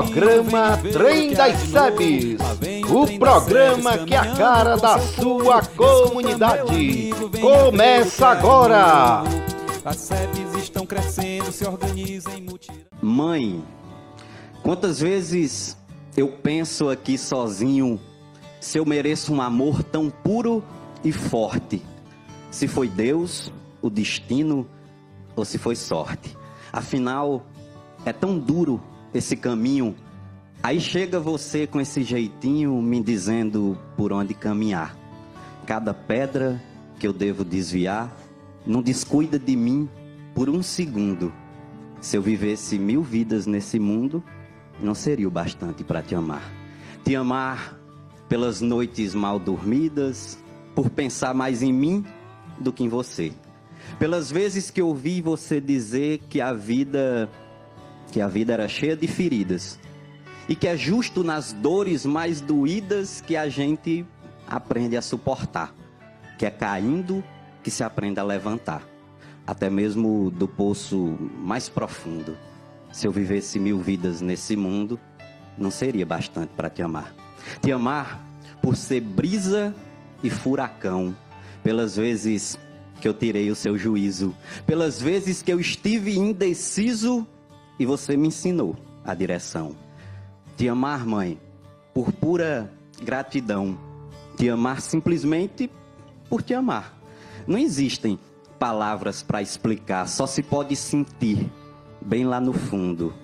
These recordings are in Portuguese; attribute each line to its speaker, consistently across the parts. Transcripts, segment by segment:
Speaker 1: Programa Trem das Sebes. O programa que é a cara da sua comunidade. Começa agora.
Speaker 2: As sebes estão crescendo, se organizam em mutirão.
Speaker 3: Mãe, quantas vezes eu penso aqui sozinho se eu mereço um amor tão puro e forte? Se foi Deus, o destino ou se foi sorte. Afinal, é tão duro esse caminho. Aí chega você com esse jeitinho me dizendo por onde caminhar. Cada pedra que eu devo desviar, não descuida de mim por um segundo. Se eu vivesse mil vidas nesse mundo, não seria o bastante para te amar. Te amar pelas noites mal dormidas, por pensar mais em mim do que em você. Pelas vezes que ouvi você dizer que a vida que a vida era cheia de feridas e que é justo nas dores mais doídas que a gente aprende a suportar, que é caindo que se aprende a levantar, até mesmo do poço mais profundo. Se eu vivesse mil vidas nesse mundo, não seria bastante para te amar. Te amar por ser brisa e furacão, pelas vezes que eu tirei o seu juízo, pelas vezes que eu estive indeciso e você me ensinou a direção. Te amar, mãe, por pura gratidão. Te amar simplesmente por te amar. Não existem palavras para explicar, só se pode sentir bem lá no fundo.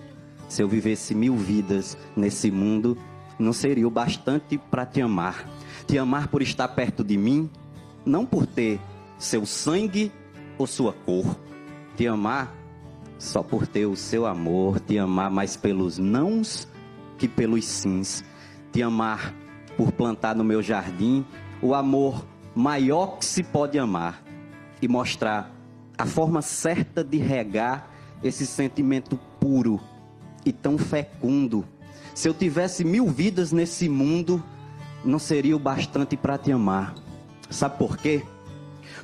Speaker 3: Se eu vivesse mil vidas nesse mundo, não seria o bastante para te amar. Te amar por estar perto de mim, não por ter seu sangue ou sua cor. Te amar só por ter o seu amor, te amar mais pelos nãos que pelos sims. Te amar por plantar no meu jardim o amor maior que se pode amar e mostrar a forma certa de regar esse sentimento puro e tão fecundo. Se eu tivesse mil vidas nesse mundo, não seria o bastante para te amar. Sabe por quê?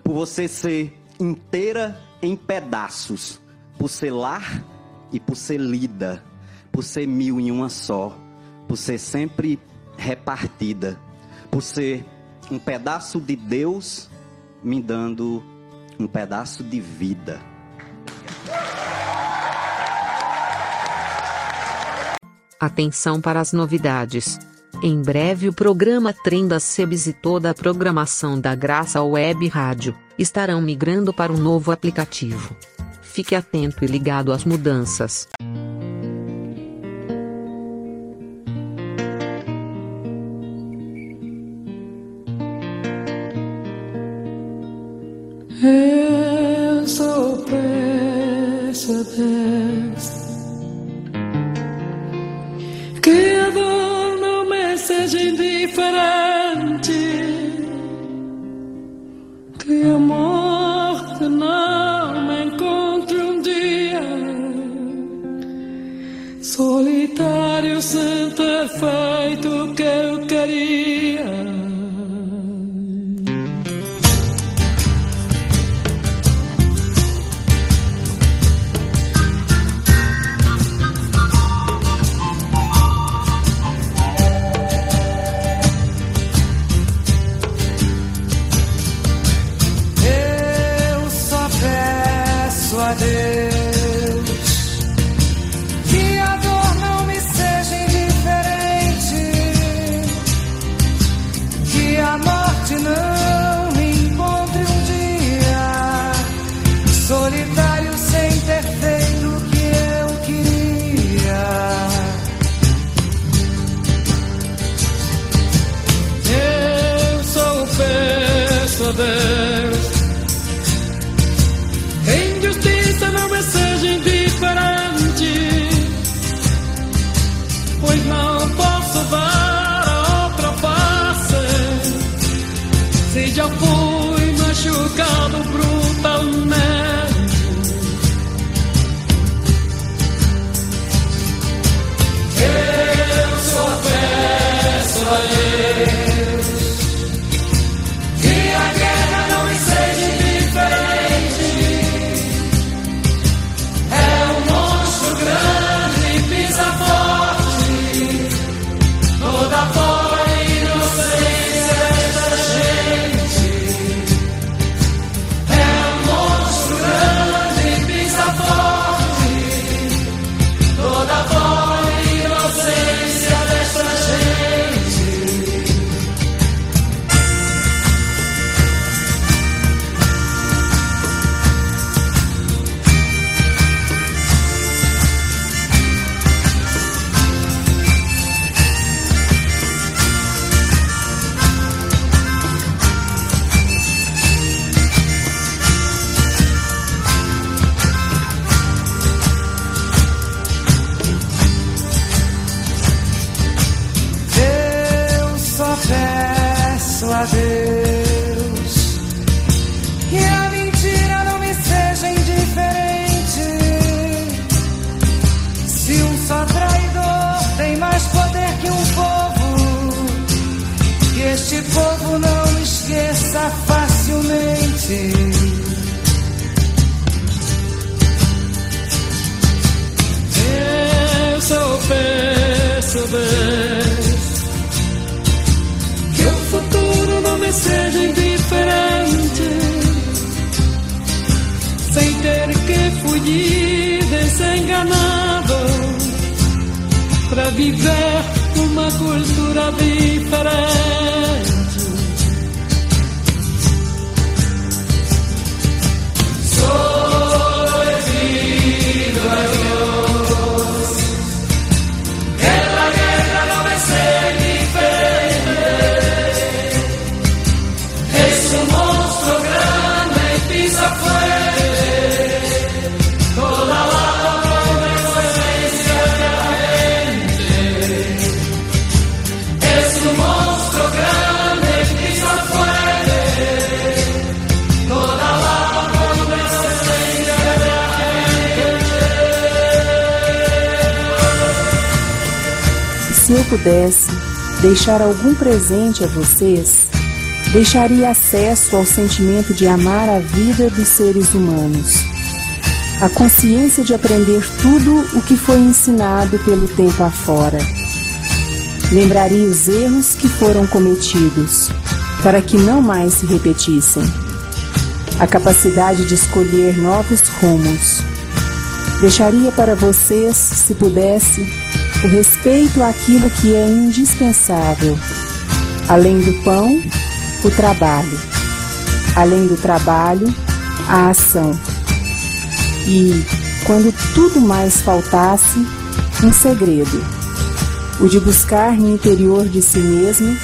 Speaker 3: por você ser inteira em pedaços, por ser lar e por ser lida, por ser mil em uma só, por ser sempre repartida, por ser um pedaço de Deus me dando um pedaço de vida.
Speaker 4: Atenção para as novidades. Em breve o programa Trem das Sebes e toda a programação da Graça Web Rádio estarão migrando para um novo aplicativo. Fique atento e ligado às mudanças.
Speaker 5: Eu sou peça que a dor não me seja indiferente, feito que eu
Speaker 6: peço a Deus que a mentira não me seja indiferente. Se um
Speaker 5: só traidor tem mais poder que um povo, que este
Speaker 6: povo não me esqueça facilmente.
Speaker 5: Eu sou Deus. Futuro não me seja indiferente, sem ter que fugir desenganado para viver uma cultura diferente.
Speaker 7: Pudesse deixar algum presente a vocês, deixaria acesso ao sentimento de amar a vida dos seres humanos. A consciência de aprender tudo o que foi ensinado pelo tempo afora. Lembraria os erros que foram cometidos, para que não mais se repetissem. A capacidade de escolher novos rumos. Deixaria para vocês, se pudesse, o respeito àquilo que é indispensável. Além do pão, o trabalho. Além do trabalho, a ação. E, quando tudo mais faltasse, um segredo: o de buscar no interior de si mesmo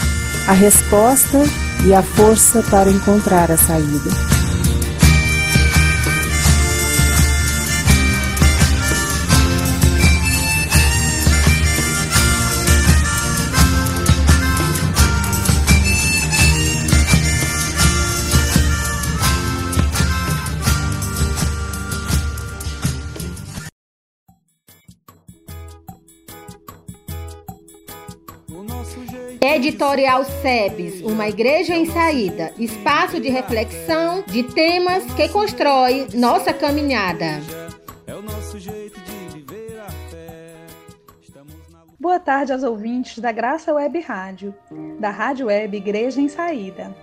Speaker 7: a resposta e a força para encontrar a saída.
Speaker 8: Editorial SEBS, uma igreja em saída, espaço de reflexão de temas que constrói nossa caminhada.
Speaker 2: é o nosso jeito de viver a fé. Estamos na luta.
Speaker 9: Boa tarde aos ouvintes da Graça Web Rádio, da Rádio Web Igreja em Saída,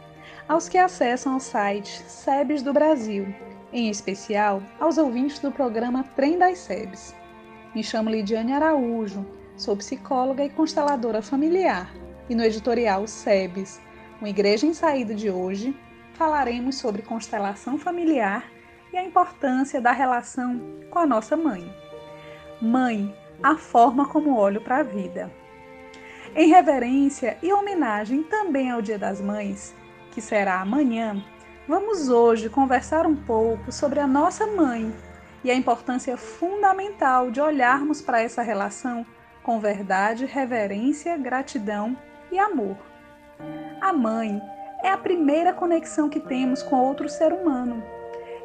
Speaker 9: aos que acessam o site SEBS do Brasil, em especial aos ouvintes do programa Trem das SEBS. Me chamo Lidiane Araújo, sou psicóloga e consteladora familiar, e no editorial SEBS, uma Igreja em Saída de hoje, falaremos sobre constelação familiar e a importância da relação com a nossa mãe. Mãe, a forma como olho para a vida. Em reverência e homenagem também ao Dia das Mães, que será amanhã, vamos hoje conversar um pouco sobre a nossa mãe e a importância fundamental de olharmos para essa relação com verdade, reverência, gratidão e amor. A mãe é a primeira conexão que temos com outro ser humano.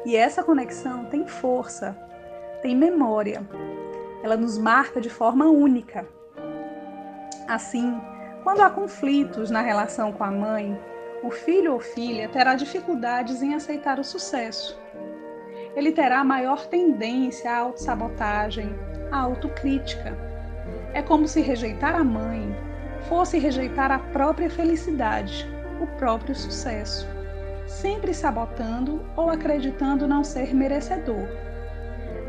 Speaker 9: E essa conexão tem força, tem memória. Ela nos marca de forma única. Assim, quando há conflitos na relação com a mãe, o filho ou filha terá dificuldades em aceitar o sucesso. Ele terá maior tendência à autossabotagem, à autocrítica. É como se rejeitar a mãe fosse rejeitar a própria felicidade, o próprio sucesso, sempre sabotando ou acreditando não ser merecedor.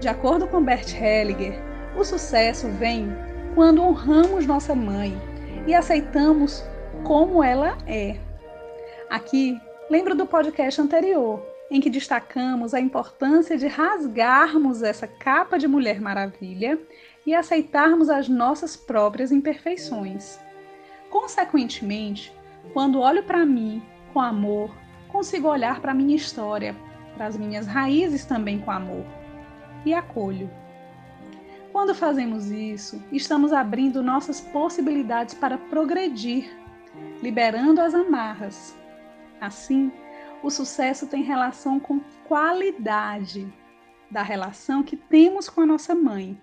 Speaker 9: De acordo com Bert Hellinger, o sucesso vem quando honramos nossa mãe e aceitamos como ela é. Aqui, lembro do podcast anterior, em que destacamos a importância de rasgarmos essa capa de Mulher Maravilha e aceitarmos as nossas próprias imperfeições. Consequentemente, quando olho para mim com amor, consigo olhar para a minha história, para as minhas raízes também com amor e acolho. Quando fazemos isso, estamos abrindo nossas possibilidades para progredir, liberando as amarras. Assim, o sucesso tem relação com qualidade da relação que temos com a nossa mãe.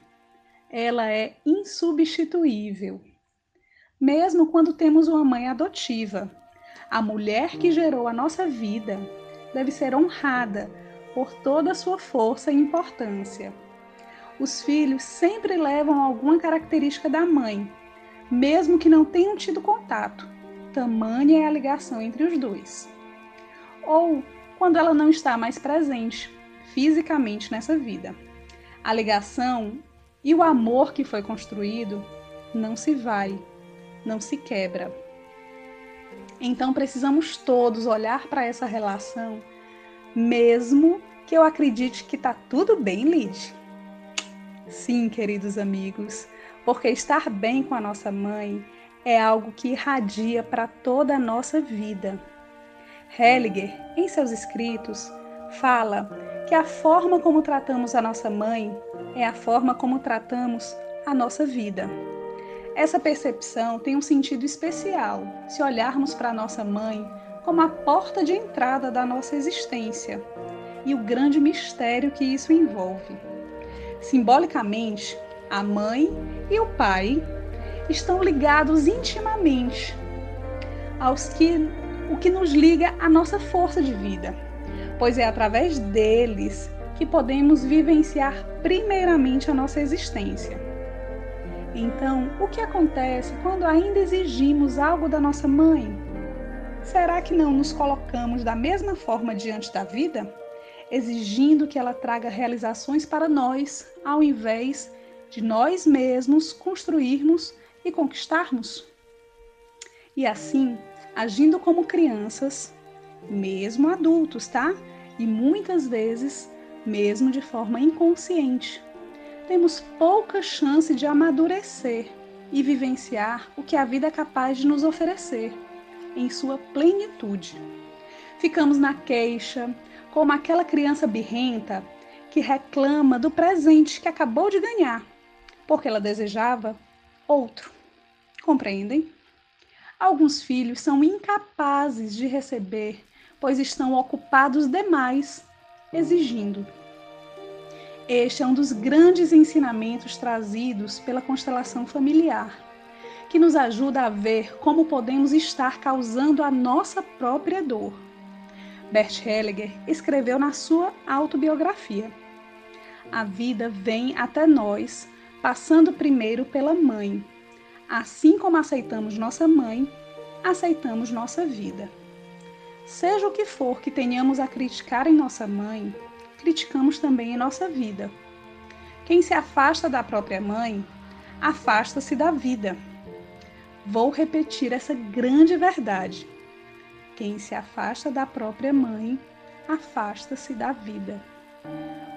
Speaker 9: Ela é insubstituível. Mesmo quando temos uma mãe adotiva, A mulher que gerou a nossa vida deve ser honrada por toda a sua força e importância. Os filhos sempre levam alguma característica da mãe, mesmo que não tenham tido contato. Tamanha é a ligação entre os dois. Ou quando ela não está mais presente fisicamente nessa vida. A ligação e o amor que foi construído não se vai, não se quebra. Então precisamos todos olhar para essa relação, mesmo que eu acredite que está tudo bem, Lid. Sim, queridos amigos, porque estar bem com a nossa mãe é algo que irradia para toda a nossa vida. Helliger, em seus escritos, fala que a forma como tratamos a nossa mãe é a forma como tratamos a nossa vida. Essa percepção tem um sentido especial se olharmos para nossa mãe como a porta de entrada da nossa existência e o grande mistério que isso envolve. Simbolicamente, a mãe e o pai estão ligados intimamente aos que o que nos liga à nossa força de vida, pois é através deles que podemos vivenciar primeiramente a nossa existência. Então, o que acontece quando ainda exigimos algo da nossa mãe? Será que não nos colocamos da mesma forma diante da vida, exigindo que ela traga realizações para nós, ao invés de nós mesmos construirmos e conquistarmos? E assim, agindo como crianças, mesmo adultos, tá? E muitas vezes, mesmo de forma inconsciente, temos pouca chance de amadurecer e vivenciar o que a vida é capaz de nos oferecer em sua plenitude. Ficamos na queixa, como aquela criança birrenta que reclama do presente que acabou de ganhar, porque ela desejava outro. Compreendem? Alguns filhos são incapazes de receber, pois estão ocupados demais, exigindo. Este é um dos grandes ensinamentos trazidos pela constelação familiar, que nos ajuda a ver como podemos estar causando a nossa própria dor. Bert Hellinger escreveu na sua autobiografia: A vida vem até nós, passando primeiro pela mãe, Assim como aceitamos nossa mãe, aceitamos nossa vida. Seja o que for que tenhamos a criticar em nossa mãe, criticamos também em nossa vida. Quem se afasta da própria mãe, afasta-se da vida. Vou repetir essa grande verdade. Quem se afasta da própria mãe, afasta-se da vida.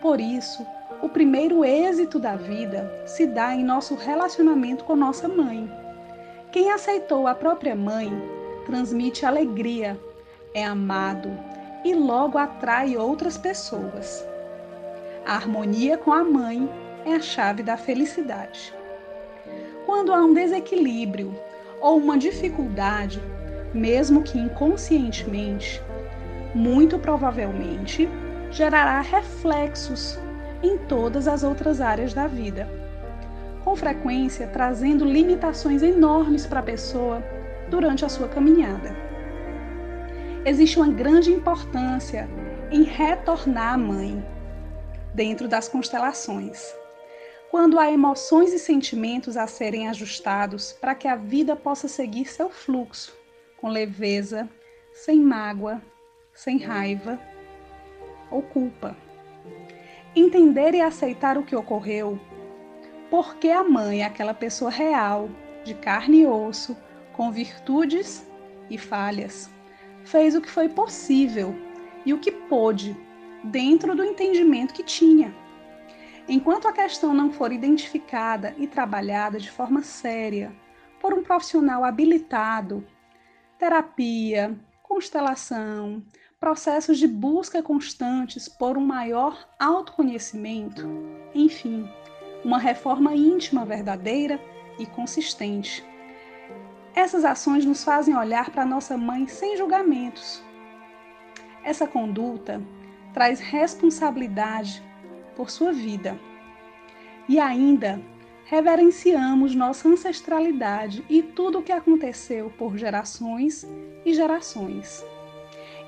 Speaker 9: Por isso, o primeiro êxito da vida se dá em nosso relacionamento com nossa mãe. Quem aceitou a própria mãe transmite alegria, é amado e logo atrai outras pessoas. A harmonia com a mãe é a chave da felicidade. Quando há um desequilíbrio ou uma dificuldade, mesmo que inconscientemente, muito provavelmente gerará reflexos em todas as outras áreas da vida. Com frequência, trazendo limitações enormes para a pessoa durante a sua caminhada. Existe uma grande importância em retornar à mãe, dentro das constelações. Quando há emoções e sentimentos a serem ajustados para que a vida possa seguir seu fluxo, com leveza, sem mágoa, sem raiva ou culpa entender e aceitar o que ocorreu, porque a mãe é aquela pessoa real, de carne e osso, com virtudes e falhas. Fez o que foi possível e o que pôde, dentro do entendimento que tinha. Enquanto a questão não for identificada e trabalhada de forma séria por um profissional habilitado, terapia, constelação, processos de busca constantes por um maior autoconhecimento, enfim, uma reforma íntima verdadeira e consistente. Essas ações nos fazem olhar para nossa mãe sem julgamentos. Essa conduta traz responsabilidade por sua vida e ainda reverenciamos nossa ancestralidade e tudo o que aconteceu por gerações e gerações.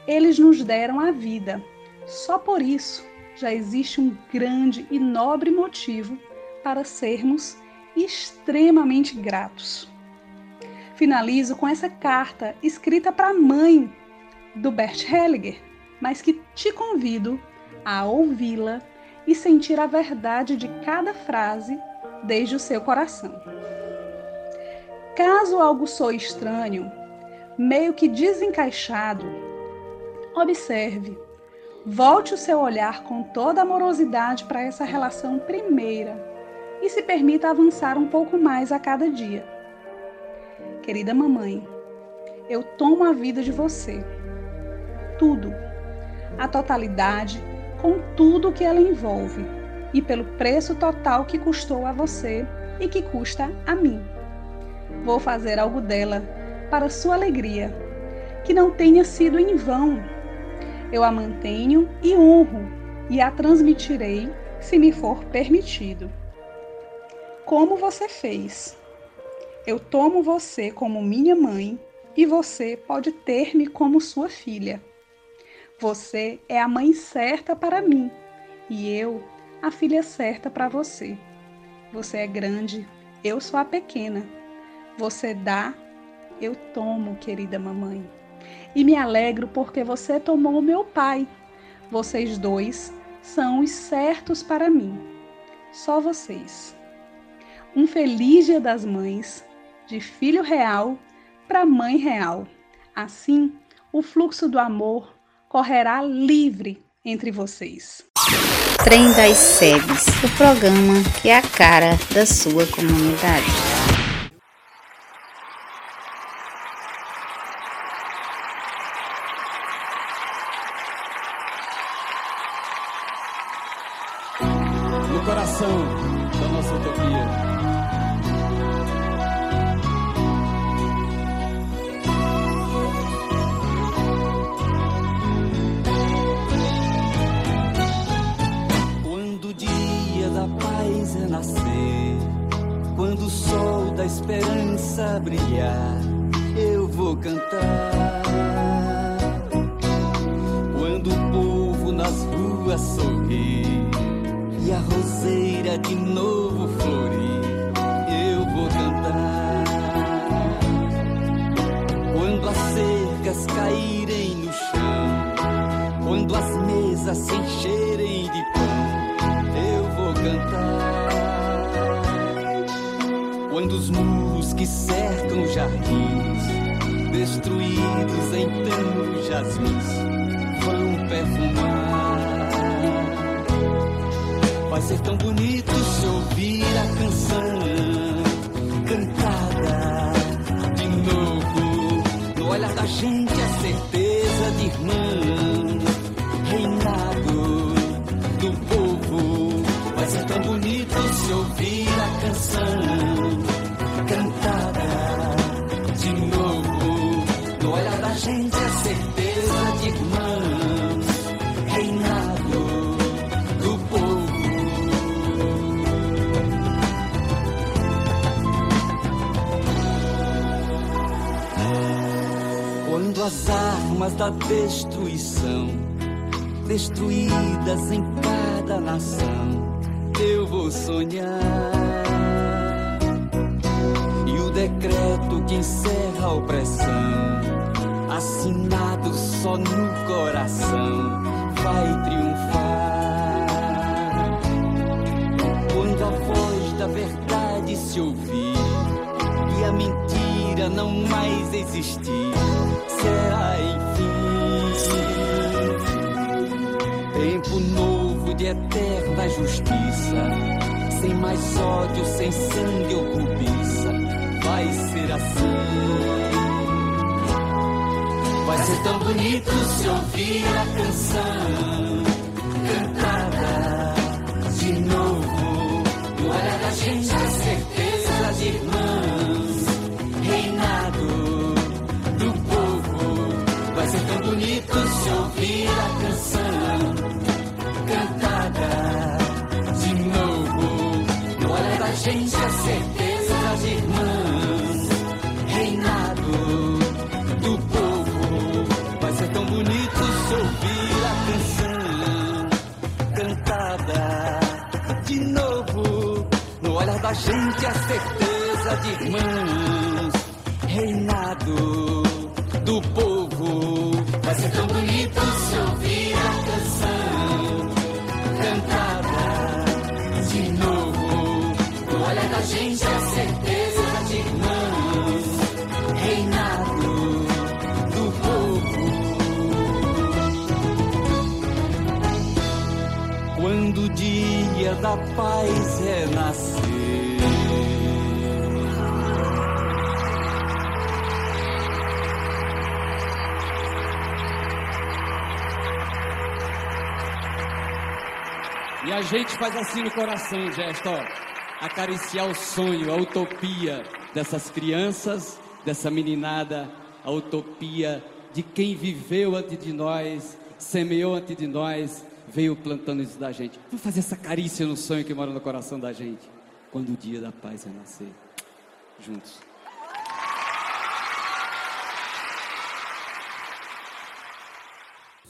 Speaker 9: Eles nos deram a vida. Só por isso já existe um grande e nobre motivo para sermos extremamente gratos. Finalizo com essa carta escrita para a mãe do Bert Hellinger, mas que te convido a ouvi-la e sentir a verdade de cada frase desde o seu coração. Caso algo soe estranho, meio que desencaixado, observe. Volte o seu olhar com toda amorosidade para essa relação primeira e se permita avançar um pouco mais a cada dia. Querida mamãe, eu tomo a vida de você. Tudo. A totalidade, com tudo que ela envolve e pelo preço total que custou a você e que custa a mim. Vou fazer algo dela para sua alegria, que não tenha sido em vão. Eu a mantenho e honro e a transmitirei se me for permitido. Como você fez? Eu tomo você como minha mãe e você pode ter-me como sua filha. Você é a mãe certa para mim e eu a filha certa para você. Você é grande, eu sou a pequena. Você dá, eu tomo, querida mamãe. E me alegro porque você tomou meu pai. Vocês dois são os certos para mim. Só vocês. Um feliz Dia das Mães, de filho real para mãe real. Assim, o fluxo do amor correrá livre entre vocês.
Speaker 10: Trem das SEBs, o programa que é a cara da sua comunidade.
Speaker 2: Ruas sorrir e a roseira de novo florir, eu vou cantar. Quando as cercas caírem no chão, quando as mesas se encherem de pão, eu vou cantar. Quando os muros que cercam jardins, destruídos então jasmins, vão perfumar. Vai ser tão bonito se ouvir a canção cantada de novo. No olhar da gente armas da destruição, destruídas em cada nação, eu vou sonhar. E o decreto que encerra a opressão, assinado só no coração, vai triunfar. Quando a voz da verdade se ouvir e a mentira não mais existir, será enfim tempo novo de eterna justiça, sem mais ódio, sem sangue ou cobiça, vai ser assim. Vai ser tão bonito se ouvir a canção. cantada cantada de novo. No olhar da gente a certeza de irmãos. Reinado do povo. Vai ser tão bonito se ouvir a canção cantada de novo. No olhar da gente a da paz renascer.
Speaker 11: E a gente faz assim no coração, gesto, ó. Acariciar o sonho, a utopia dessas crianças, dessa meninada, a utopia de quem viveu antes de nós, semeou antes de nós, veio plantando isso da gente. Vamos fazer essa carícia no sonho que mora no coração da gente. Quando o dia da paz renascer. Juntos.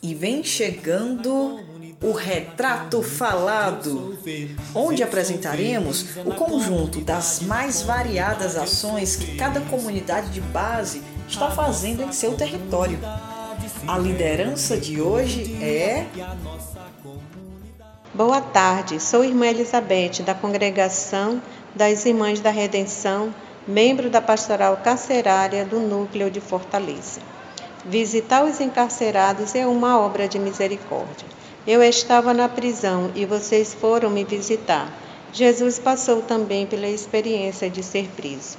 Speaker 12: E vem chegando o Retrato Falado, onde apresentaremos o conjunto das mais variadas ações que cada comunidade de base está fazendo em seu território. A liderança de hoje é.
Speaker 13: Boa tarde, sou irmã Elizabeth, da Congregação das Irmãs da Redenção, membro da Pastoral Carcerária do Núcleo de Fortaleza. Visitar os encarcerados é uma obra de misericórdia. Eu estava na prisão e vocês foram me visitar. Jesus passou também pela experiência de ser preso.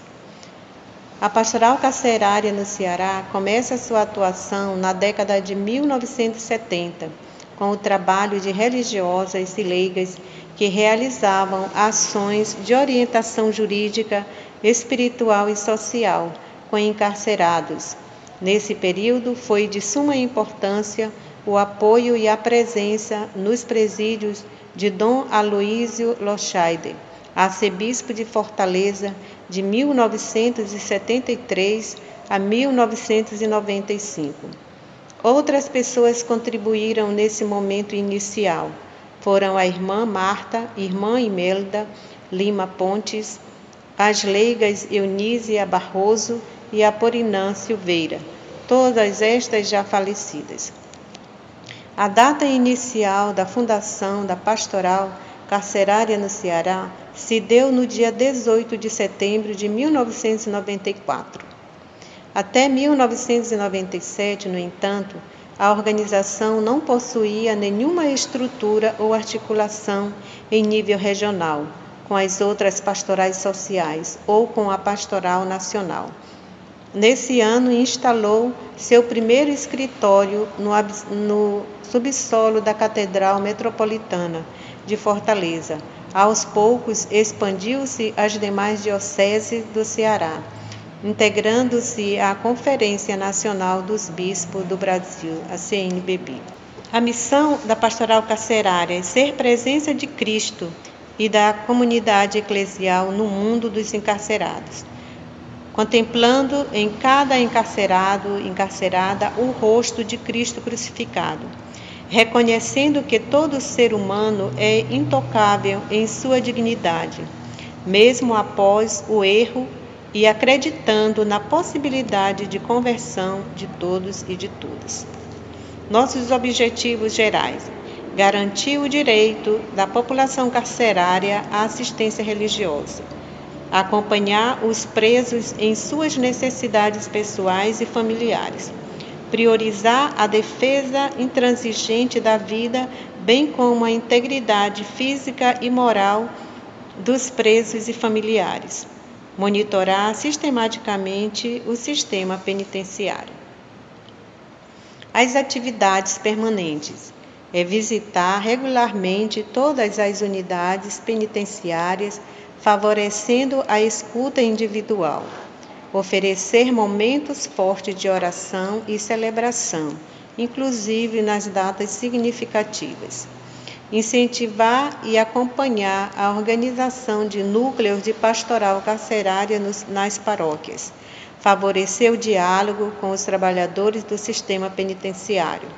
Speaker 13: A Pastoral Carcerária no Ceará começa sua atuação na década de 1970, com o trabalho de religiosas e leigas que realizavam ações de orientação jurídica, espiritual e social com encarcerados. Nesse período, foi de suma importância o apoio e a presença nos presídios de Dom Aloísio Lochaide, arcebispo de Fortaleza, de 1973 a 1995. Outras pessoas contribuíram nesse momento inicial. Foram a irmã Marta, irmã Imelda Lima Pontes, as leigas Eunísia Barroso e Aporinã Silveira, todas estas já falecidas. A data inicial da fundação da pastoral carcerária no Ceará se deu no dia 18 de setembro de 1994. Até 1997, no entanto, a organização não possuía nenhuma estrutura ou articulação em nível regional com as outras pastorais sociais ou com a pastoral nacional. Nesse ano, instalou seu primeiro escritório no, no subsolo da Catedral Metropolitana de Fortaleza. Aos poucos, expandiu-se às demais dioceses do Ceará, integrando-se à Conferência Nacional dos Bispos do Brasil, a CNBB. A missão da pastoral carcerária é ser presença de Cristo e da comunidade eclesial no mundo dos encarcerados contemplando em cada encarcerado, encarcerada, o rosto de Cristo crucificado, reconhecendo que todo ser humano é intocável em sua dignidade, mesmo após o erro e acreditando na possibilidade de conversão de todos e de todas. Nossos objetivos gerais: garantir o direito da população carcerária à assistência religiosa acompanhar os presos em suas necessidades pessoais e familiares, priorizar a defesa intransigente da vida, bem como a integridade física e moral dos presos e familiares, monitorar sistematicamente o sistema penitenciário. As atividades permanentes é visitar regularmente todas as unidades penitenciárias favorecendo a escuta individual, oferecer momentos fortes de oração e celebração, inclusive nas datas significativas. Incentivar e acompanhar a organização de núcleos de pastoral carcerária nos, nas paróquias, favorecer o diálogo com os trabalhadores do sistema penitenciário,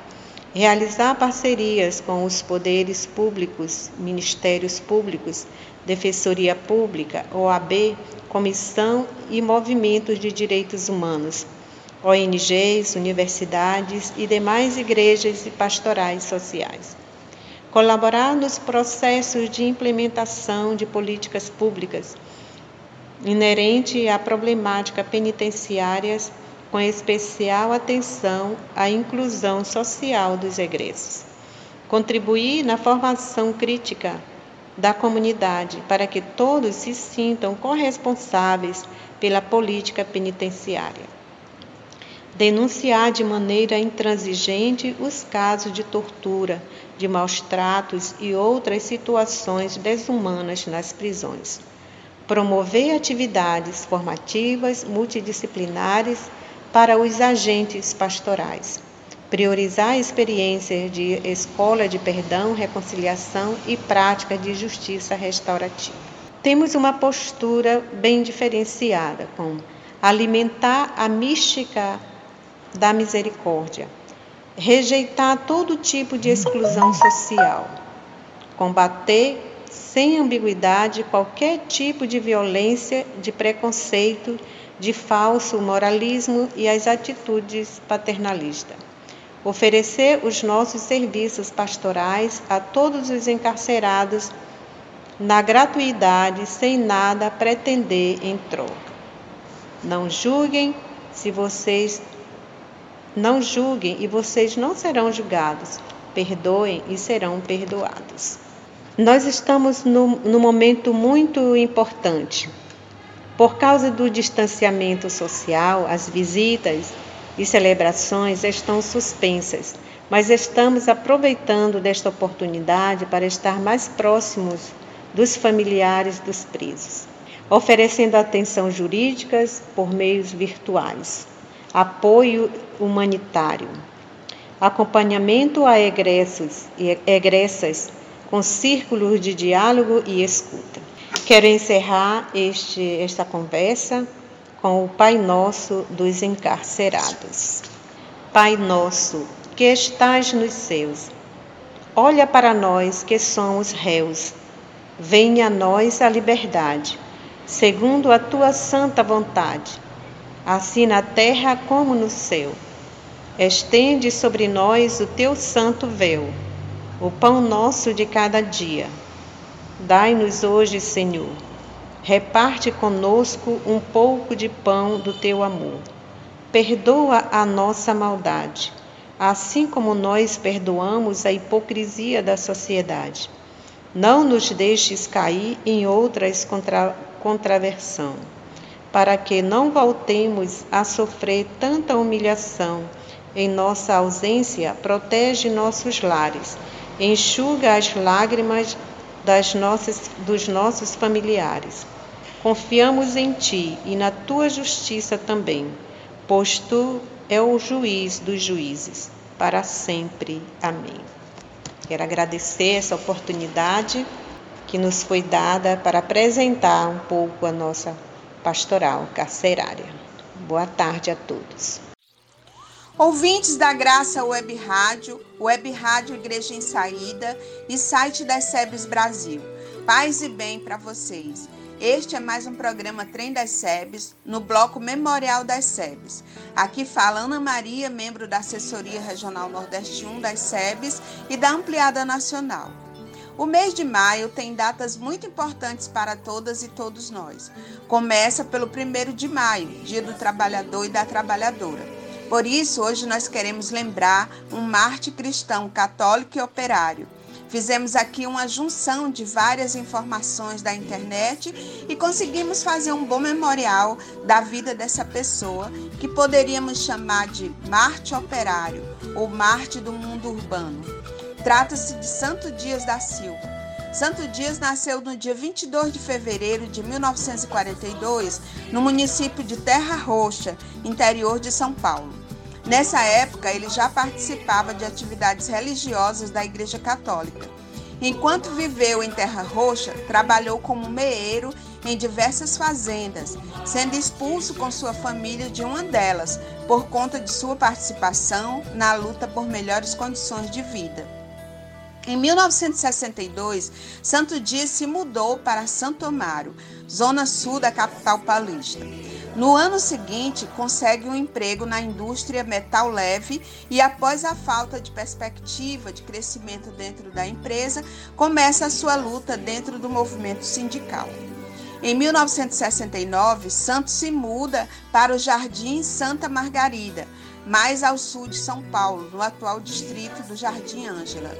Speaker 13: realizar parcerias com os poderes públicos, ministérios públicos, defensoria pública, OAB, comissão e movimentos de direitos humanos, ONGs, universidades e demais igrejas e pastorais sociais colaborar nos processos de implementação de políticas públicas inerente à problemática penitenciárias, com especial atenção à inclusão social dos egressos. Contribuir na formação crítica da comunidade para que todos se sintam corresponsáveis pela política penitenciária. Denunciar de maneira intransigente os casos de tortura, de maus tratos e outras situações desumanas nas prisões. Promover atividades formativas multidisciplinares para os agentes pastorais. Priorizar experiências de escola de perdão, reconciliação e prática de justiça restaurativa. Temos uma postura bem diferenciada com alimentar a mística da misericórdia, rejeitar todo tipo de exclusão social, combater sem ambiguidade qualquer tipo de violência, de preconceito, de falso moralismo e as atitudes paternalistas. Oferecer os nossos serviços pastorais a todos os encarcerados na gratuidade, sem nada pretender em troca. Não julguem se vocês não julguem e vocês não serão julgados. Perdoem e serão perdoados. Nós estamos num, momento muito importante. Por causa do distanciamento social, as visitas e celebrações estão suspensas, mas estamos aproveitando desta oportunidade para estar mais próximos dos familiares dos presos, oferecendo atenção jurídicas por meios virtuais apoio humanitário, acompanhamento a egressos e egressas com círculos de diálogo e escuta. Quero encerrar este, esta conversa com o Pai Nosso dos encarcerados. Pai Nosso, que estás nos céus, olha para nós que somos réus. Venha a nós a liberdade, segundo a tua santa vontade assim na terra como no céu. Estende sobre nós o teu santo véu, o pão nosso de cada dia. Dai-nos hoje, Senhor. Reparte conosco um pouco de pão do teu amor. Perdoa a nossa maldade, assim como nós perdoamos a hipocrisia da sociedade. Não nos deixes cair em outras contra, contraversão para que não voltemos a sofrer tanta humilhação. Em nossa ausência, protege nossos lares, enxuga as lágrimas das nossas, dos nossos familiares. Confiamos em Ti e na Tua justiça também, pois Tu é o juiz dos juízes, para sempre. Amém. Quero agradecer essa oportunidade que nos foi dada para apresentar um pouco a nossa pastoral carcerária. Boa tarde a todos.
Speaker 14: Ouvintes da Graça Web Rádio, Web Rádio Igreja em Saída e site das SEBs Brasil. Paz e bem para vocês. Este é mais um programa Trem das SEBs, no bloco Memorial das SEBs. Aqui fala Ana Maria, membro da Assessoria Regional Nordeste 1 das SEBs e da Ampliada Nacional. O mês de maio tem datas muito importantes para todas e todos nós. Começa pelo 1 de maio, Dia do Trabalhador e da Trabalhadora. Por isso, hoje nós queremos lembrar um Marte cristão católico e operário. Fizemos aqui uma junção de várias informações da internet e conseguimos fazer um bom memorial da vida dessa pessoa, que poderíamos chamar de Marte operário ou Marte do mundo urbano. Trata-se de Santo Dias da Silva. Santo Dias nasceu no dia 22 de fevereiro de 1942, no município de Terra Roxa, interior de São Paulo. Nessa época, ele já participava de atividades religiosas da Igreja Católica. Enquanto viveu em Terra Roxa, trabalhou como meeiro em diversas fazendas, sendo expulso com sua família de uma delas por conta de sua participação na luta por melhores condições de vida. Em 1962, Santo Dias se mudou para Santo Amaro, zona sul da capital paulista. No ano seguinte, consegue um emprego na indústria metal leve e, após a falta de perspectiva de crescimento dentro da empresa, começa a sua luta dentro do movimento sindical. Em 1969, Santos se muda para o Jardim Santa Margarida, mais ao sul de São Paulo, no atual distrito do Jardim Ângela.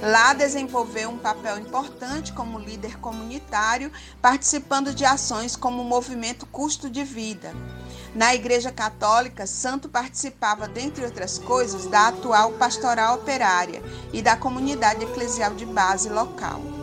Speaker 14: Lá desenvolveu um papel importante como líder comunitário, participando de ações como o movimento Custo de Vida. Na Igreja Católica, Santo participava, dentre outras coisas, da atual pastoral operária e da comunidade eclesial de base local.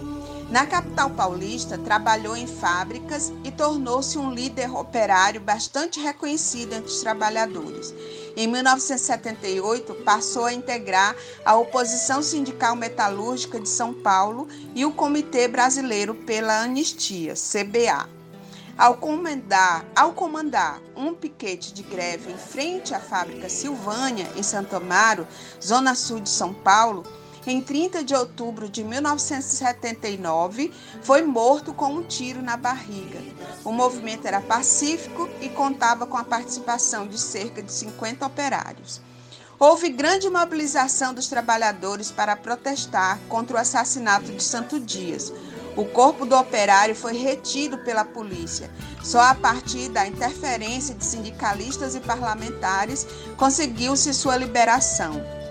Speaker 14: Na capital paulista, trabalhou em fábricas e tornou-se um líder operário bastante reconhecido entre os trabalhadores. Em 1978, passou a integrar a Oposição Sindical Metalúrgica de São Paulo e o Comitê Brasileiro pela Anistia, CBA. Ao comandar, ao comandar um piquete de greve em frente à fábrica Silvânia, em Santo Amaro, zona sul de São Paulo, em 30 de outubro de 1979, foi morto com um tiro na barriga. O movimento era pacífico e contava com a participação de cerca de 50 operários. Houve grande mobilização dos trabalhadores para protestar contra o assassinato de Santo Dias. O corpo do operário foi retido pela polícia. Só a partir da interferência de sindicalistas e parlamentares conseguiu-se sua liberação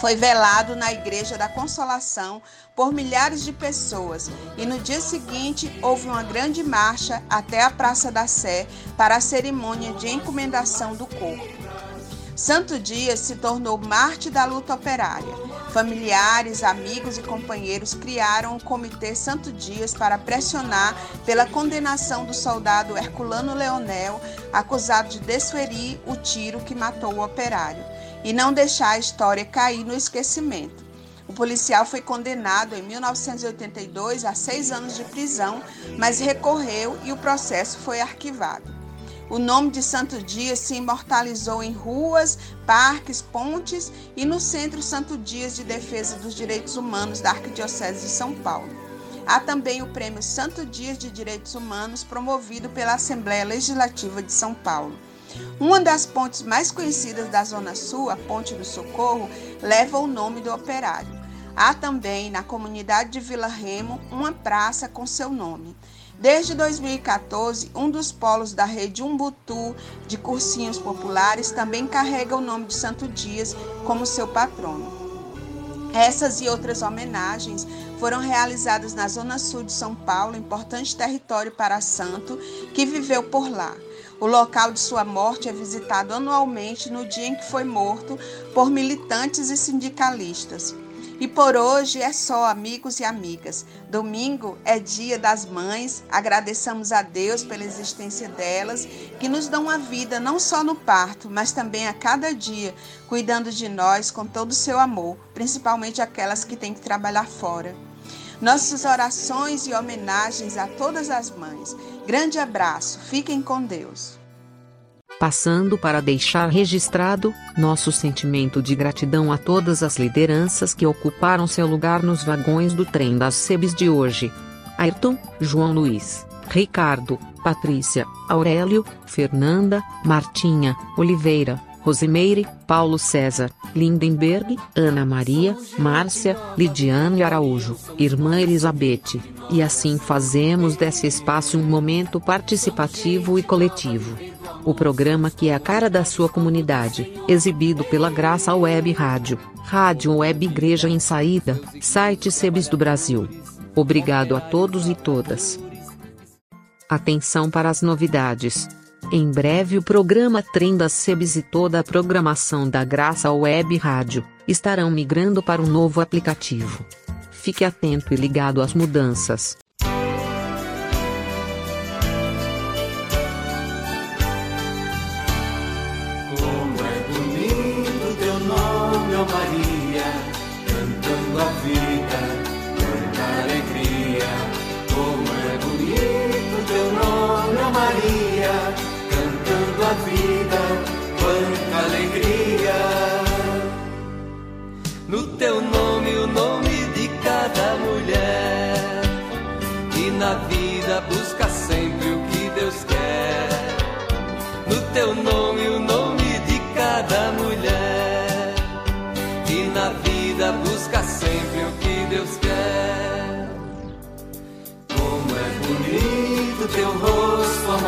Speaker 14: foi velado na Igreja da Consolação por milhares de pessoas e no dia seguinte houve uma grande marcha até a Praça da Sé para a cerimônia de encomendação do corpo. Santo Dias se tornou Marte da luta operária. Familiares, amigos e companheiros criaram o Comitê Santo Dias para pressionar pela condenação do soldado Herculano Leonel, acusado de desferir o tiro que matou o operário e não deixar a história cair no esquecimento. O policial foi condenado em 1982 a seis anos de prisão, mas recorreu e o processo foi arquivado. O nome de Santo Dias se imortalizou em ruas, parques, pontes e no Centro Santo Dias de Defesa dos Direitos Humanos da Arquidiocese de São Paulo. Há também o Prêmio Santo Dias de Direitos Humanos, promovido pela Assembleia Legislativa de São Paulo. Uma das pontes mais conhecidas da Zona Sul, a Ponte do Socorro, leva o nome do operário. Há também, na comunidade de Vila Remo, uma praça com seu nome. Desde 2014, um dos polos da rede Umbutu de cursinhos populares também carrega o nome de Santo Dias como seu patrono. Essas e outras homenagens foram realizadas na Zona Sul de São Paulo, importante território para santo que viveu por lá. O local de sua morte é visitado anualmente no dia em que foi morto por militantes e sindicalistas. E por hoje é só, amigos e amigas. Domingo é dia das mães. Agradeçamos a Deus pela existência delas, que nos dão a vida não só no parto, mas também a cada dia, cuidando de nós com todo o seu amor, principalmente aquelas que têm que trabalhar fora. Nossas orações e homenagens a todas as mães. Grande abraço, fiquem com Deus.
Speaker 4: Passando para deixar registrado nosso sentimento de gratidão a todas as lideranças que ocuparam seu lugar nos vagões do trem das SEBs de hoje. Ayrton, João Luiz, Ricardo, Patrícia, Aurélio, Fernanda, Martinha, Oliveira, Rosimeire, Paulo César, Lindenberg, Ana Maria, Márcia, Lidiane Araújo, Irmã Elizabeth. E assim fazemos desse espaço um momento participativo e coletivo. O programa que é a cara da sua comunidade, exibido pela Graça Web Rádio, Rádio Web Igreja em Saída, site Sebes do Brasil. Obrigado a todos e todas. Atenção para as novidades. Em breve o programa Trem das Sebes e toda a programação da Graça Web Rádio estarão migrando para um novo aplicativo. Fique atento e ligado às mudanças.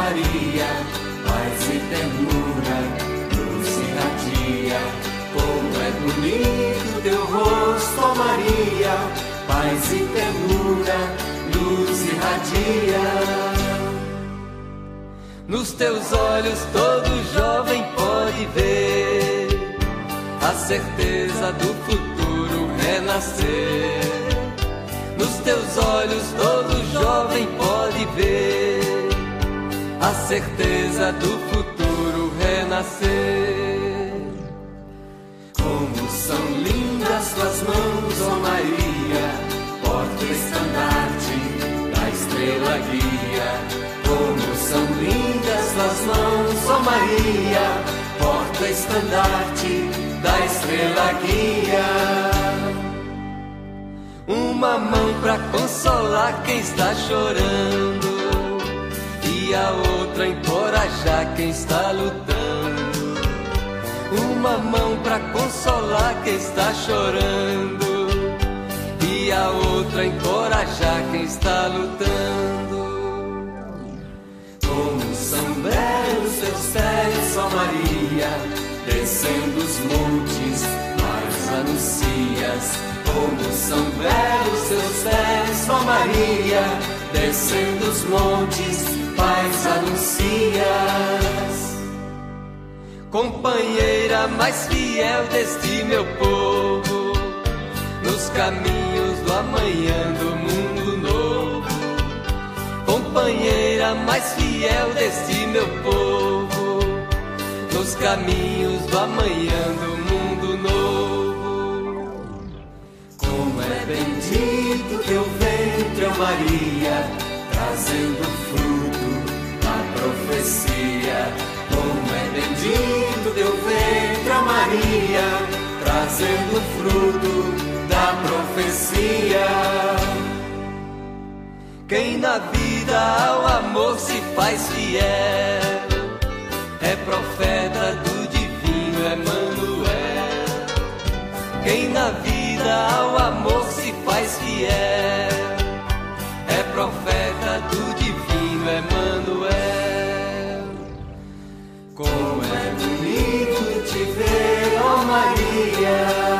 Speaker 2: Maria, paz e ternura, luz irradia. Como é bonito teu rosto, ó Maria, paz e ternura, luz irradia.
Speaker 15: Nos teus olhos todo jovem pode ver a certeza do futuro renascer. Nos teus olhos todo jovem pode ver a certeza do futuro renascer.
Speaker 2: Como são lindas tuas mãos, ó Maria, porta-estandarte da estrela guia. Como são lindas tuas mãos, ó Maria, porta-estandarte da estrela guia.
Speaker 15: Uma mão pra consolar quem está chorando e a outra encorajar quem está lutando. Uma mão pra consolar quem está chorando e a outra encorajar quem está lutando.
Speaker 2: Como são belos teus pés, ó Maria, descendo os montes, mas anuncias. Como são belos teus pés, ó Maria, descendo os montes, paz anuncias.
Speaker 15: Companheira mais fiel deste meu povo, nos caminhos do amanhã do mundo novo. Companheira mais fiel deste meu povo, nos caminhos do amanhã do mundo novo.
Speaker 2: Como é bendito teu ventre, Maria, trazendo fruto profecia. Como é bendito teu ventre, ó Maria, trazendo fruto da profecia.
Speaker 15: Quem na vida ao amor se faz fiel é profeta do divino Emanuel. Quem na vida ao amor se faz fiel é profeta
Speaker 2: te ver, ó Maria.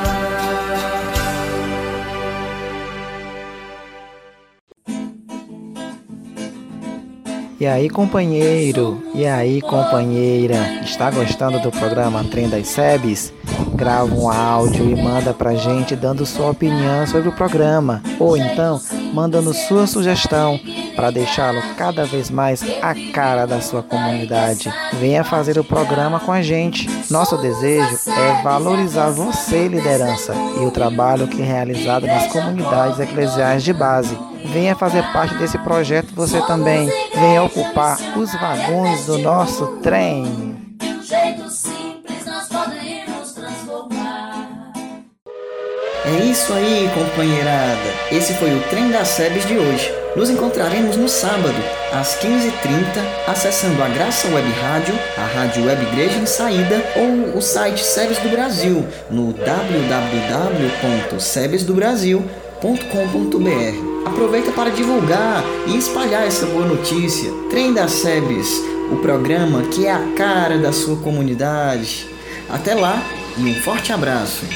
Speaker 16: E aí, companheiro? E aí, companheira? Está gostando do programa Trem das Sebes? Grava um áudio e manda pra gente dando sua opinião sobre o programa. Ou então, mandando sua sugestão para deixá-lo cada vez mais a cara da sua comunidade. Venha fazer o programa com a gente. Nosso desejo é valorizar você, liderança, e o trabalho que é realizado nas comunidades eclesiais de base. Venha fazer parte desse projeto você também. Venha ocupar os vagões do nosso trem.
Speaker 12: É isso aí, companheirada. Esse foi o Trem das Sebes de hoje. Nos encontraremos no sábado, às 15h30, acessando a Graça Web Rádio, a Rádio Web Igreja em Saída ou o site Sebes do Brasil no www.sebesdobrasil.com.br. Aproveita para divulgar e espalhar essa boa notícia. Trem das Sebes, o programa que é a cara da sua comunidade. Até lá e um forte abraço.